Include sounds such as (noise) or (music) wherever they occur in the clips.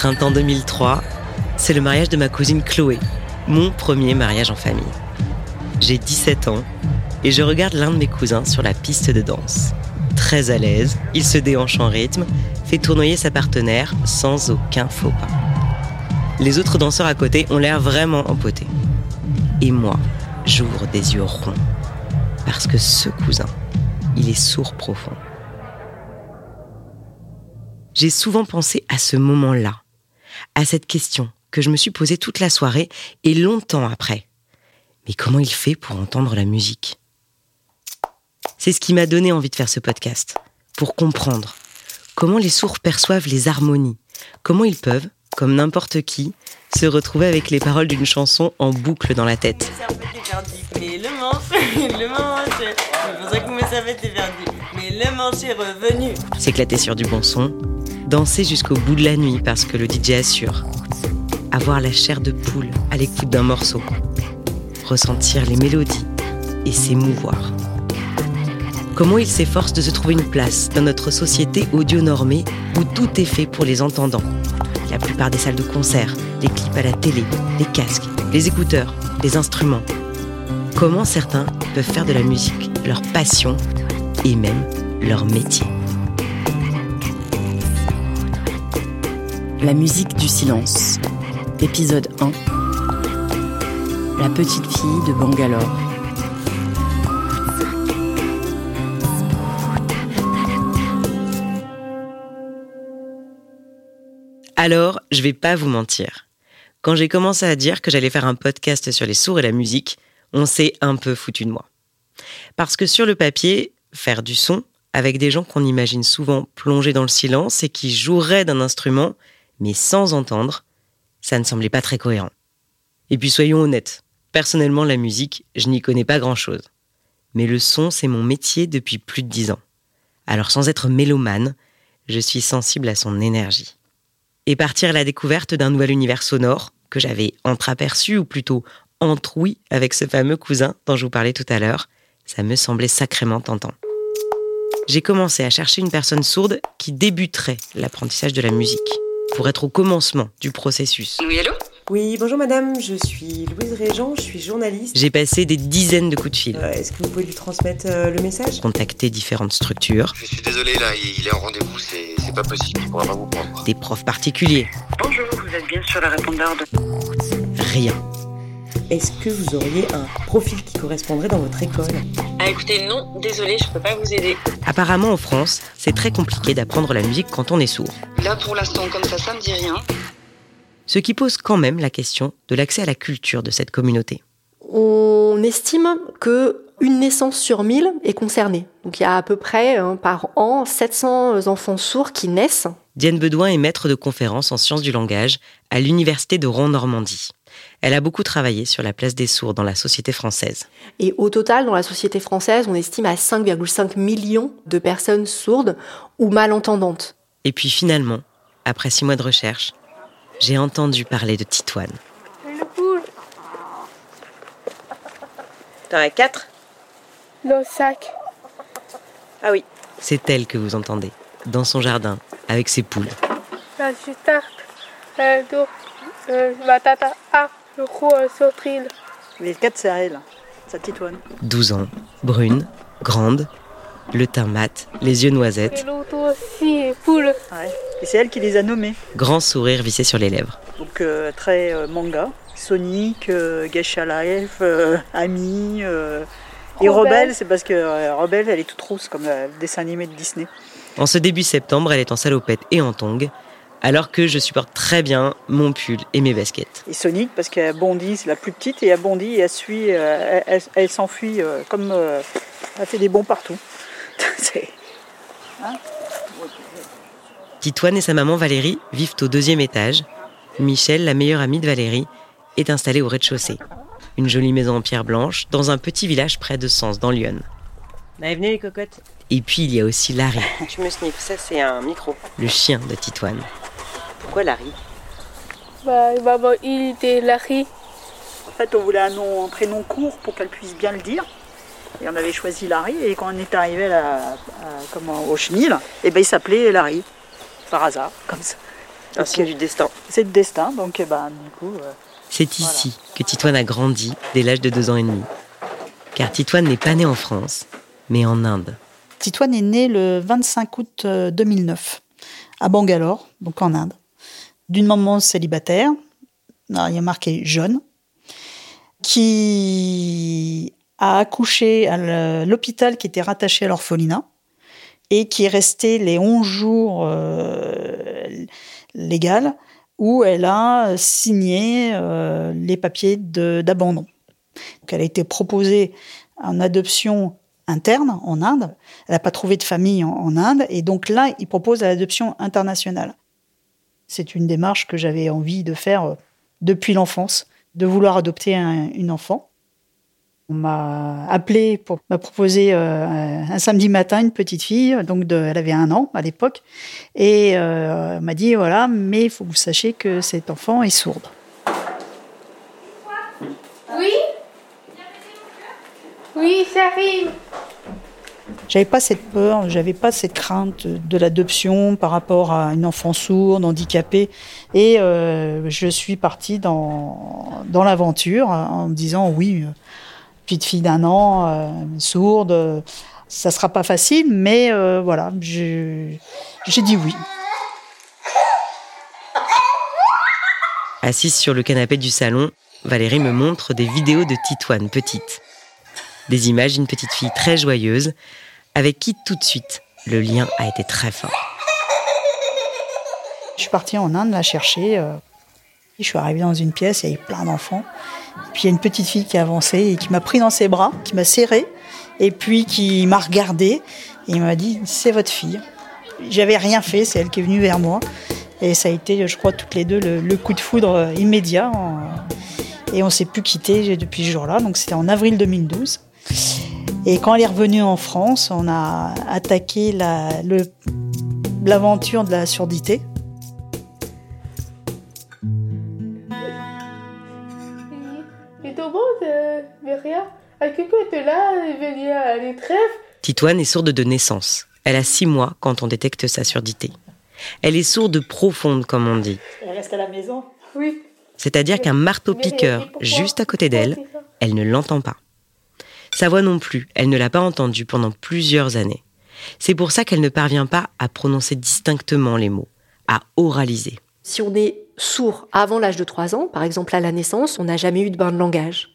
Printemps 2003, c'est le mariage de ma cousine Chloé, mon premier mariage en famille. J'ai 17 ans et je regarde l'un de mes cousins sur la piste de danse. Très à l'aise, il se déhanche en rythme, fait tournoyer sa partenaire sans aucun faux pas. Les autres danseurs à côté ont l'air vraiment empotés. Et moi, j'ouvre des yeux ronds. Parce que ce cousin, il est sourd profond. J'ai souvent pensé à ce moment-là, à cette question que je me suis posée toute la soirée et longtemps après. Mais comment il fait pour entendre la musique? C'est ce qui m'a donné envie de faire ce podcast, pour comprendre comment les sourds perçoivent les harmonies, comment ils peuvent, comme n'importe qui, se retrouver avec les paroles d'une chanson en boucle dans la tête. Le manche, est revenu. S'éclater sur du bon son, danser jusqu'au bout de la nuit parce que le DJ assure. Avoir la chair de poule à l'écoute d'un morceau. Ressentir les mélodies et s'émouvoir. Comment il s'efforce de se trouver une place dans notre société audio-normée où tout est fait pour les entendants. La plupart des salles de concert, les clips à la télé, les casques, les écouteurs, les instruments. Comment certains peuvent faire de la musique leur passion et même leur métier. La musique du silence. Épisode 1. La petite fille de Bangalore. Alors, je vais pas vous mentir. Quand j'ai commencé à dire que j'allais faire un podcast sur les sourds et la musique, on s'est un peu foutu de moi. Parce que sur le papier, faire du son, avec des gens qu'on imagine souvent plongés dans le silence et qui joueraient d'un instrument, mais sans entendre, ça ne semblait pas très cohérent. Et puis soyons honnêtes, personnellement la musique, je n'y connais pas grand-chose. Mais le son, c'est mon métier depuis plus de dix ans. Alors sans être mélomane, je suis sensible à son énergie. Et partir à la découverte d'un nouvel univers sonore, que j'avais entreaperçu, ou plutôt entroui avec ce fameux cousin dont je vous parlais tout à l'heure, ça me semblait sacrément tentant. J'ai commencé à chercher une personne sourde qui débuterait l'apprentissage de la musique pour être au commencement du processus. Oui, allô? Oui, bonjour madame, je suis Louise Régent, je suis journaliste. J'ai passé des dizaines de coups de fil. Euh, Est-ce que vous pouvez lui transmettre euh, le message? Contacté différentes structures, Je suis désolé là, il est en rendez-vous, c'est c'est pas possible, il pourra pas vous prendre. des profs particuliers. Bonjour, vous êtes bien sur le répondeur de... Rien. Est-ce que vous auriez un profil qui correspondrait dans votre école Ah écoutez, non, désolé, je peux pas vous aider. Apparemment en France, c'est très compliqué d'apprendre la musique quand on est sourd. Là pour l'instant, comme ça, ça me dit rien. Ce qui pose quand même la question de l'accès à la culture de cette communauté. On estime que une naissance sur 1000 est concernée. Donc il y a à peu près hein, par an 700 enfants sourds qui naissent. Diane Bedouin est maître de conférences en sciences du langage à l'université de Rouen-Normandie. Elle a beaucoup travaillé sur la place des sourds dans la société française. Et au total, dans la société française, on estime à 5,5 millions de personnes sourdes ou malentendantes. Et puis finalement, après six mois de recherche, j'ai entendu parler de Titoine. T'en as quatre? Le sac. Ah oui. C'est elle que vous entendez, dans son jardin, avec ses poules. Ah. Les quatre, c'est à elle. Ça titoine. 12 ans, brune, grande, le teint mat, les yeux Et noisettes, poule. Ouais. Et c'est elle qui les a nommés. grand sourire vissé sur les lèvres. Donc euh, très euh, manga. Sonic, euh, Geisha Life, euh, Ami. euh, Et Rebelle. C'est parce que euh, Rebelle, elle est toute rousse comme le dessin animé de Disney. En ce début septembre, elle est en salopette et en tongs, alors que je supporte très bien mon pull et mes baskets. Et Sonic, parce qu'elle bondit, c'est la plus petite, et elle bondit et elle suit, euh, elle, elle- elle s'enfuit euh, comme. euh, elle fait des bonds partout. (laughs) C'est- Titoine et sa maman Valérie vivent au deuxième étage. Michel, la meilleure amie de Valérie, est installée au rez-de-chaussée. Une jolie maison en pierre blanche, dans un petit village près de Sens, dans l'Yonne. Allez, venez les cocottes. Et puis il y a aussi Larry, (laughs) Tu me sniffes, ça c'est un micro. le chien de Titoine. Pourquoi Larry? Bah, maman, il était Larry. En fait, on voulait un, nom, un prénom court pour qu'elle puisse bien le dire. Et on avait choisi Larry. Et quand on est arrivé à la- à- comment, au chenil, et ben, il s'appelait Larry. Par hasard, comme ça. Un signe du destin. C'est le destin, donc eh ben, du coup. euh, C'est ici que Titoine a grandi dès l'âge de deux ans et demi. Car Titoine n'est pas né en France, mais en Inde. Titoine est né le 25 août euh, 2009 à Bangalore, donc en Inde, d'une maman célibataire, il y a marqué jeune, qui a accouché à l'hôpital qui était rattaché à l'orphelinat et qui est resté les 11 jours euh, légal où elle a signé euh, les papiers d'abandon. Elle a été proposée en adoption interne en Inde. Elle n'a pas trouvé de famille en, Inde. Et donc là, il propose l'adoption internationale. C'est une démarche que j'avais envie de faire euh, depuis l'enfance, de vouloir adopter un- une enfant. On m'a appelé pour me proposer euh, un samedi matin une petite fille, donc elle avait un an à l'époque, et euh, m'a dit voilà, mais il faut que vous sachiez que cet enfant est sourde. Oui Oui, ça arrive. J'avais pas cette peur, j'avais pas cette crainte de l'adoption par rapport à une enfant sourde, handicapée. Et euh, je suis partie dans, dans l'aventure en me disant oui, euh, petite fille d'un an, euh, sourde, ça sera pas facile, mais euh, voilà, j'ai dit oui. Assise sur le canapé du salon, Valérie me montre des vidéos de Titoine petite. Des images d'une petite fille très joyeuse, avec qui tout de suite le lien a été très fort. Je suis partie en Inde la chercher. euh, je suis arrivée dans une pièce, il y avait plein d'enfants. Puis il y a une petite fille qui avançait et qui m'a pris dans ses bras, qui m'a serré, et puis qui m'a regardé et m'a dit c'est votre fille. J'avais rien fait, c'est elle qui est venue vers moi. Et ça a été, je crois, toutes les deux le, coup de foudre immédiat. et on s'est plus quitté depuis ce jour-là. Donc c'était en avril 2012. Et quand elle est revenue en France, on a attaqué la- le- l'aventure de la surdité. Et tout le monde, euh. Titoine est sourde de naissance. Elle a six mois quand on détecte sa surdité. Elle est sourde profonde, comme on dit. Elle reste à la maison. Oui. C'est-à-dire qu'un marteau-piqueur juste à côté d'elle, elle ne l'entend pas. Sa voix non plus, elle ne l'a pas entendue pendant plusieurs années. C'est pour ça qu'elle ne parvient pas à prononcer distinctement les mots, à oraliser. Si on est sourd avant l'âge de 3 ans, par exemple à la naissance, on n'a jamais eu de bain de langage.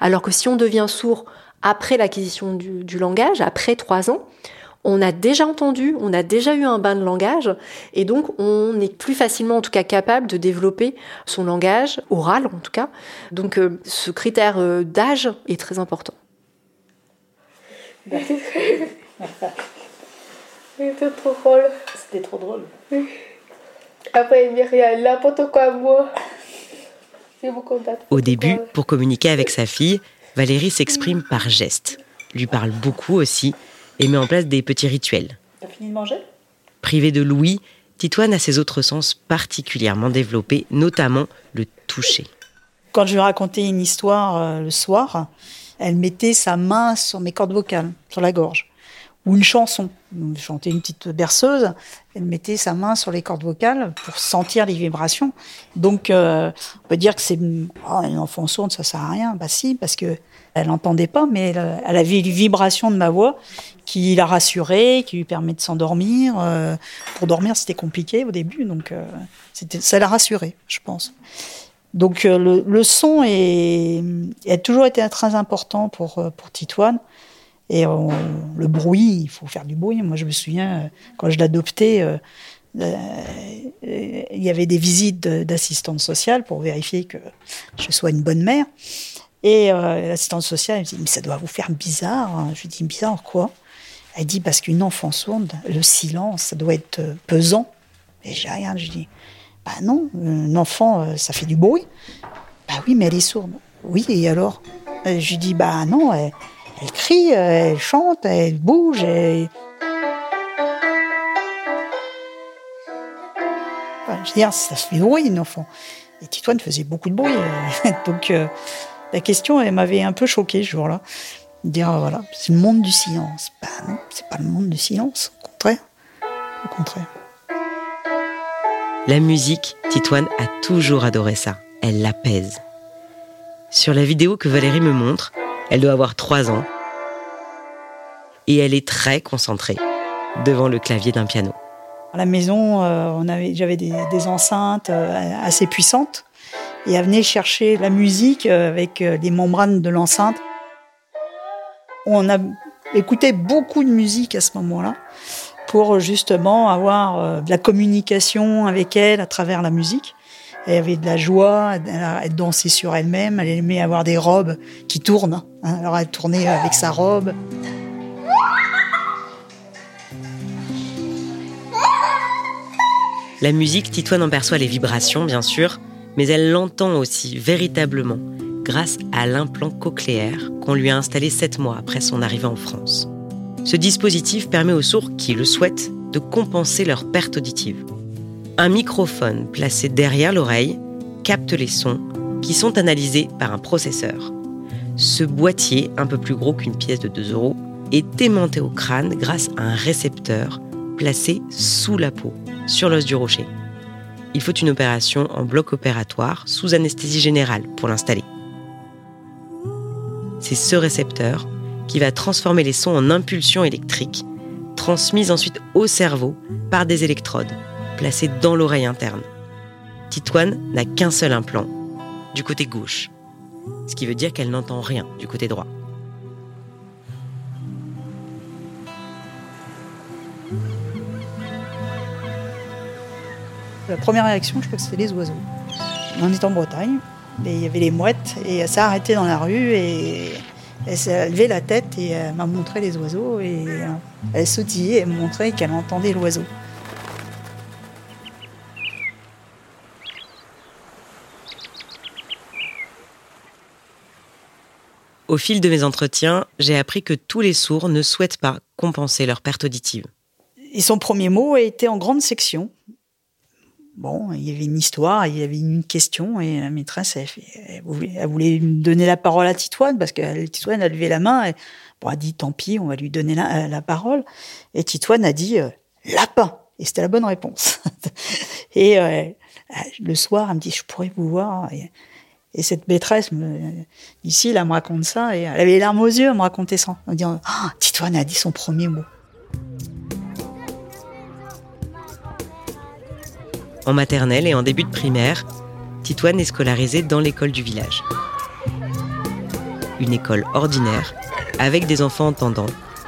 Alors que si on devient sourd après l'acquisition du, langage, après 3 ans, on a déjà entendu, on a déjà eu un bain de langage, et donc on est plus facilement en tout cas capable de développer son langage, oral en tout cas. Donc euh, ce critère euh, d'âge est très important. C'était trop drôle. C'était trop drôle. Après, il me rien, n'importe quoi, moi. C'est beaucoup d'être. Au début, pour communiquer avec sa fille, Valérie s'exprime par gestes, lui parle beaucoup aussi et met en place des petits rituels. T'as fini de manger? Privée de Louis, Titoine a ses autres sens particulièrement développés, notamment le toucher. Quand je lui racontais une histoire euh, le soir, elle mettait sa main sur mes cordes vocales, sur la gorge. Ou une chanson. Je chantais une petite berceuse, elle mettait sa main sur les cordes vocales pour sentir les vibrations. Donc, euh, on peut dire que c'est oh, une enfant sourde, ça sert à rien. Bah si, parce que elle n'entendait pas, mais elle, avait une vibration de ma voix qui la rassurait, qui lui permet de s'endormir. Euh, pour dormir, c'était compliqué au début, donc euh, ça la rassurait, je pense. Donc euh, le, son a toujours été très important pour, euh, pour Titoine. Et le bruit, il faut faire du bruit. Moi, je me souviens, euh, quand je l'adoptais, il y avait des visites de- d'assistante sociale pour vérifier que je sois une bonne mère. Et l'assistante sociale, elle me dit, mais ça doit vous faire bizarre. hein. Je lui dis, bizarre quoi? Elle dit, parce qu'une enfant sourde, le silence, ça doit être pesant. Et j'ai rien, je dis, bah non, un enfant, euh, ça fait du bruit. Bah oui, mais elle est sourde. Oui, et alors Euh, Je lui dis, bah non, elle, crie, euh, elle chante, elle bouge. Elle... Je veux dire, ça fait du bruit, une enfant. Et Titoine faisait beaucoup de bruit. (laughs) Donc, la question, elle m'avait un peu choquée ce jour-là. Dire, voilà, c'est le monde du silence. Bah non, c'est pas le monde du silence, au contraire. Au contraire. La musique, Titoine a toujours adoré ça. Elle l'apaise. Sur la vidéo que Valérie me montre, elle doit avoir 3 ans. Et elle est très concentrée devant le clavier d'un piano. À la maison, euh, j'avais des, enceintes euh, assez puissantes et elle venait chercher la musique euh, avec les membranes de l'enceinte. On a écouté beaucoup de musique à ce moment-là pour justement avoir euh, de la communication avec elle à travers la musique. Elle avait de la joie, elle, dansait sur elle-même, elle aimait avoir des robes qui tournent. hein. Alors elle tournait avec sa robe. La musique, Titoine en perçoit les vibrations, bien sûr, mais elle l'entend aussi véritablement grâce à l'implant cochléaire qu'on lui a installé sept mois après son arrivée en France. Ce dispositif permet aux sourds qui le souhaitent de compenser leur perte auditive. Un microphone placé derrière l'oreille capte les sons qui sont analysés par un processeur. Ce boîtier, un peu plus gros qu'une pièce de 2 euros, est aimanté au crâne grâce à un récepteur placé sous la peau, sur l'os du rocher. Il faut une opération en bloc opératoire sous anesthésie générale pour l'installer. C'est ce récepteur qui va transformer les sons en impulsions électriques, transmises ensuite au cerveau par des électrodes placées dans l'oreille interne. Titoine n'a qu'un seul implant, du côté gauche, ce qui veut dire qu'elle n'entend rien du côté droit. La première réaction, je crois que c'était les oiseaux. On est en Bretagne, et il y avait les mouettes, et elle s'est arrêtée dans la rue, et elle s'est levée la tête, et elle m'a montré les oiseaux, et euh, elle sautillait, et me montrait qu'elle entendait l'oiseau. Au fil de mes entretiens, j'ai appris que tous les sourds ne souhaitent pas compenser leur perte auditive. Et son premier mot a été en grande section. Bon, il y avait une histoire, il y avait une question, et la maîtresse, elle, fait- voulait, me donner la parole à Titoine, parce que Titoine a levé la main, et bon, elle a dit, tant pis, on va lui donner la, parole. Et Titoine a dit, euh, lapin. Et c'était la bonne réponse. (laughs) et euh, le soir, elle me dit, je pourrais vous voir. Et, et cette maîtresse, me, ici, elle me raconte ça, et elle avait les larmes aux yeux, elle me racontait ça, en disant, Ah, Titoine a dit son premier mot. En maternelle et en début de primaire, Titoine est scolarisée dans l'école du village. Une école ordinaire, avec des enfants entendants,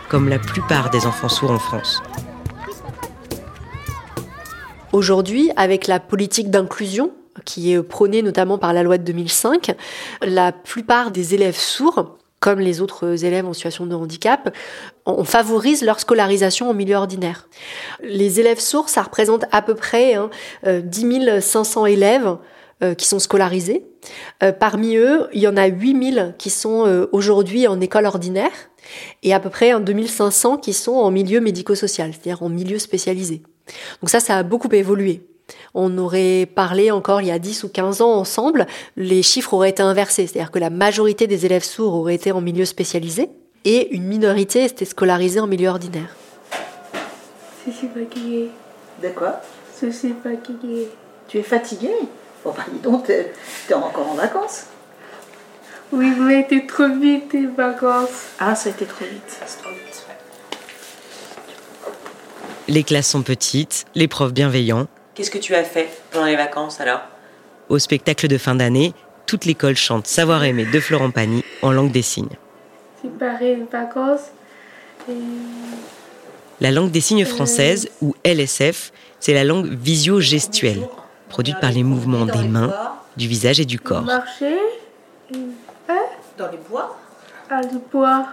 comme la plupart des enfants sourds en France. Aujourd'hui, avec la politique d'inclusion qui est prônée notamment par la loi de 2005, la plupart des élèves sourds, comme les autres élèves en situation de handicap, on favorise leur scolarisation en milieu ordinaire. Les élèves sourds, ça représente à peu près hein, euh, 10 500 élèves euh, qui sont scolarisés. Euh, parmi eux, il y en a 8 000 qui sont euh, aujourd'hui en école ordinaire et à peu près hein, 2500 qui sont en milieu médico-social, c'est-à-dire en milieu spécialisé. Donc ça, ça a beaucoup évolué. On aurait parlé encore il y a 10 ou 15 ans ensemble, les chiffres auraient été inversés, c'est-à-dire que la majorité des élèves sourds auraient été en milieu spécialisé et une minorité était scolarisée en milieu ordinaire. Je suis fatiguée. De quoi? Je suis fatiguée. Tu es fatigué Bon, bah, dis donc, t'es t'es encore en vacances. Oui, mais t'es trop vite tes vacances. Ah, ça a été trop vite. c'est trop vite. Les classes sont petites, les profs bienveillants. Qu'est-ce que tu as fait pendant les vacances alors? Au spectacle de fin d'année, toute l'école chante Savoir aimer de Florent Pagny en langue des signes. J'ai paré les vacances. Et La langue des signes française, ou LSF, c'est la langue visio-gestuelle, produite par les mouvements des mains, du visage et du corps. marcher. Hein? Dans les bois? À le bois.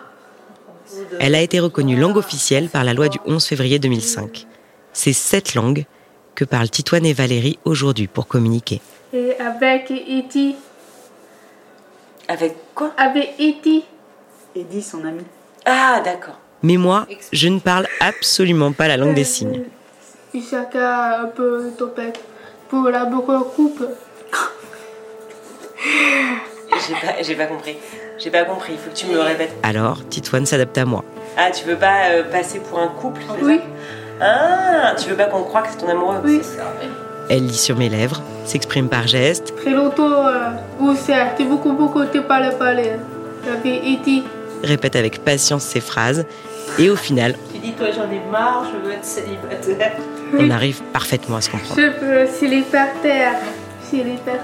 Elle a été reconnue langue officielle par la loi du 11 février 2005. C'est cette langue que parlent Titoine et Valérie aujourd'hui pour communiquer. Et avec E.T. Avec quoi? Avec E.T. Eddie, son ami. Ah, d'accord. Mais moi, je ne parle absolument pas la langue des signes. Et chacun un peu topette pour la coupe. (laughs) J'ai pas, j'ai pas compris. J'ai pas compris, il faut que tu me le répètes. Alors, Titoine s'adapte à moi. Ah, tu veux pas euh, passer pour un couple Oui. ça? Ah, tu veux pas qu'on croie que c'est ton amoureux Oui. Elle lit sur mes lèvres, s'exprime par gestes, Très longtemps, euh, où c'est beaucoup, beaucoup parler, parler. J'avais été. répète avec patience ses phrases, et au final, Tu dis, toi, j'en ai marre, je veux être célibataire. on arrive parfaitement à se comprendre. Je veux célibataire. Célibataire.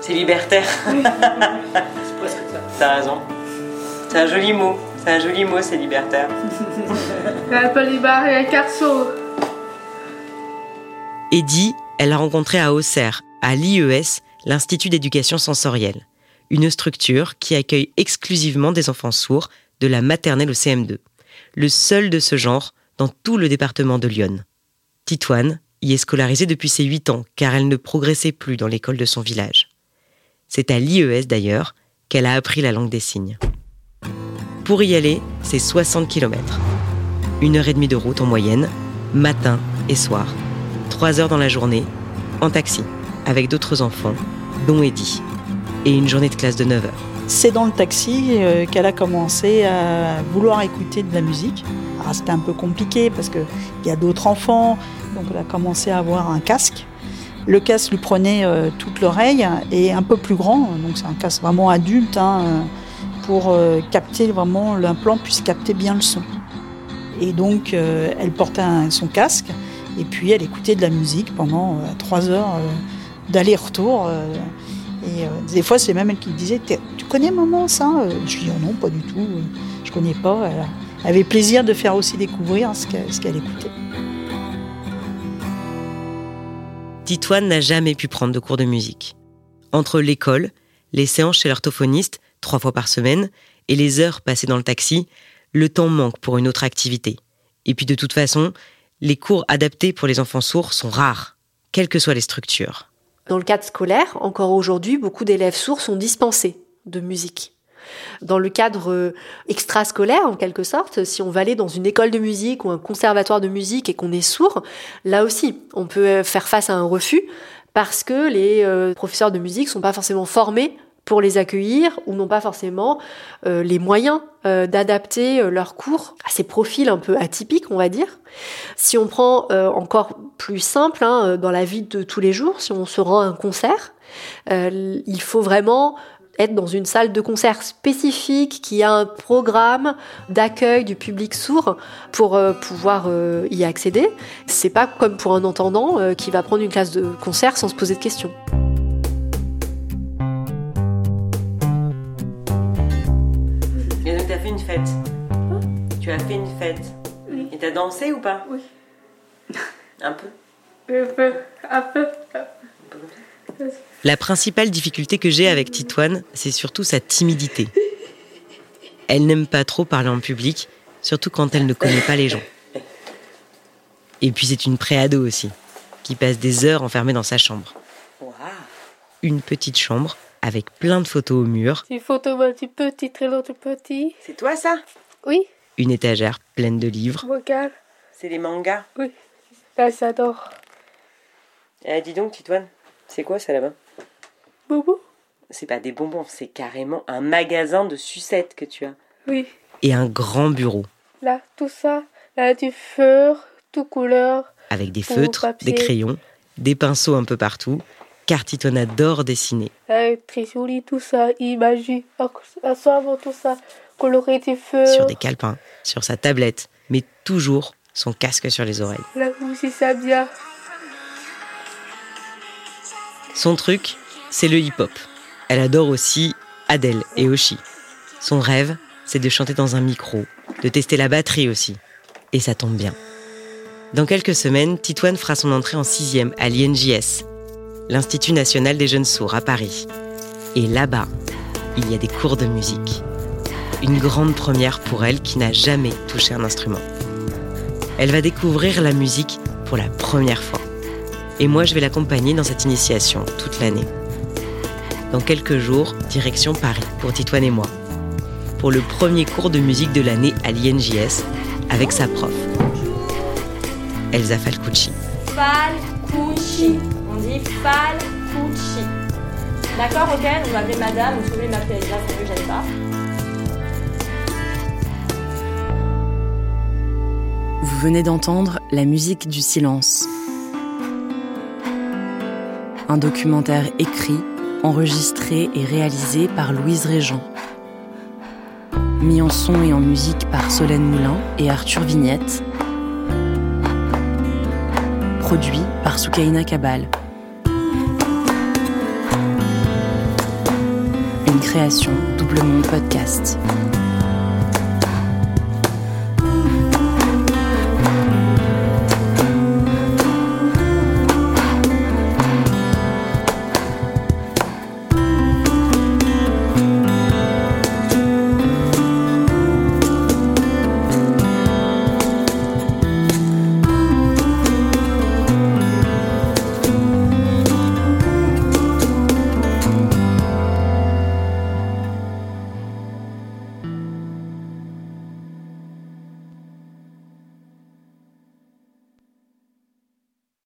C'est libertaire. Oui. (laughs) C'est presque ça. T'as raison. C'est un joli mot. C'est un joli mot, c'est libertaire. Eddie, (laughs) elle l'a rencontré à Auxerre, à l'IES, l'Institut d'éducation sensorielle, une structure qui accueille exclusivement des enfants sourds de la maternelle au CM2, le seul de ce genre dans tout le département de Lyon. Titoine y est scolarisée depuis ses 8 ans car elle ne progressait plus dans l'école de son village. C'est à l'IES d'ailleurs qu'elle a appris la langue des signes. Pour y aller, c'est 60 km. Une heure et demie de route en moyenne, matin et soir. Trois heures dans la journée, en taxi, avec d'autres enfants, dont Eddie. Et une journée de classe de 9 heures. C'est dans le taxi euh, qu'elle a commencé à vouloir écouter de la musique. Alors, C'était un peu compliqué parce qu'il y a d'autres enfants, donc elle a commencé à avoir un casque. Le casque lui prenait euh, toute l'oreille et un peu plus grand, donc c'est un casque vraiment adulte hein, euh, pour euh, capter vraiment l'implant puisse capter bien le son. Et donc euh, elle portait son casque et puis elle écoutait de la musique pendant euh, trois heures d'aller-retour. et des fois, c'est même elle qui disait Tu connais maman ça? Je lui dis Oh non, pas du tout, je connais pas. Elle avait plaisir de faire aussi découvrir ce qu'elle ce qu'elle écoutait. Titoine n'a jamais pu prendre de cours de musique. Entre l'école, les séances chez l'orthophoniste, trois fois par semaine, et les heures passées dans le taxi, le temps manque pour une autre activité. Et puis de toute façon, les cours adaptés pour les enfants sourds sont rares, quelles que soient les structures. Dans le cadre scolaire, encore aujourd'hui, beaucoup d'élèves sourds sont dispensés de musique. Dans le cadre euh, extrascolaire, en quelque sorte, si on va aller dans une école de musique ou un conservatoire de musique et qu'on est sourd, là aussi, on peut euh, faire face à un refus parce que les euh, professeurs de musique sont pas forcément formés pour les accueillir ou n'ont pas forcément euh, les moyens euh, d'adapter euh, leurs cours à ces profils un peu atypiques, on va dire. Si on prend euh, encore plus simple hein, euh, dans la vie de tous les jours, si on se rend à un concert, euh, il faut vraiment être dans une salle de concert spécifique qui a un programme d'accueil du public sourd pour euh, pouvoir euh, y accéder. C'est pas comme pour un entendant euh, qui va prendre une classe de concert sans se poser de questions. T'as dansé ou pas Oui. Un peu. Un peu, un peu. La principale difficulté que j'ai avec Titoine, c'est surtout sa timidité. Elle n'aime pas trop parler en public, surtout quand elle ne connaît pas les gens. Et puis c'est une préado aussi, qui passe des heures enfermée dans sa chambre. Une petite chambre avec plein de photos au mur, Petite photo, un petit petit, très long, petit. C'est toi ça? Oui, une étagère pleine de livres, regarde. C'est les mangas. Oui. Là, j'adore. Eh, dis donc, Titoine, c'est quoi ça là-bas? Boubou C'est pas des bonbons, c'est carrément un magasin de sucettes que tu as. Oui. et un grand bureau Là, tout ça. Là, du feu, tout couleur. avec des feutres, papier. des crayons, des pinceaux un peu partout, car Titoine adore dessiner. Là, très joli, tout ça. Imagine. Tout ça. Coloré du feu. sur des calepins, sur sa tablette, mais toujours son casque sur les oreilles. La. Son truc, c'est le hip-hop. Elle adore aussi Adele et Oshi. Son rêve, c'est de chanter dans un micro, de tester la batterie aussi. Et ça tombe bien. Dans quelques semaines, Titoine fera son entrée en sixième à l'INJS, l'Institut national des jeunes sourds à Paris. Et là-bas, il y a des cours de musique. Une grande première pour elle qui n'a jamais touché un instrument. Elle va découvrir la musique pour la première fois. Et moi, je vais l'accompagner dans cette initiation toute l'année. Dans quelques jours, direction Paris pour Titoine et moi. Pour le premier cours de musique de l'année à l'INJS avec sa prof, Elsa Falcucci. Falcucci. On dit Falcucci. D'accord, ok On m'appelait madame, vous pouvez m'appeler Elsa, j'aime pas. Vous venez d'entendre la musique du silence. un documentaire écrit, enregistré et réalisé par Louise Régent. Mis en son et en musique par Solène Moulin et Arthur Vignette. Produit par Soukaina Kabal. Une création Double Monde Podcast.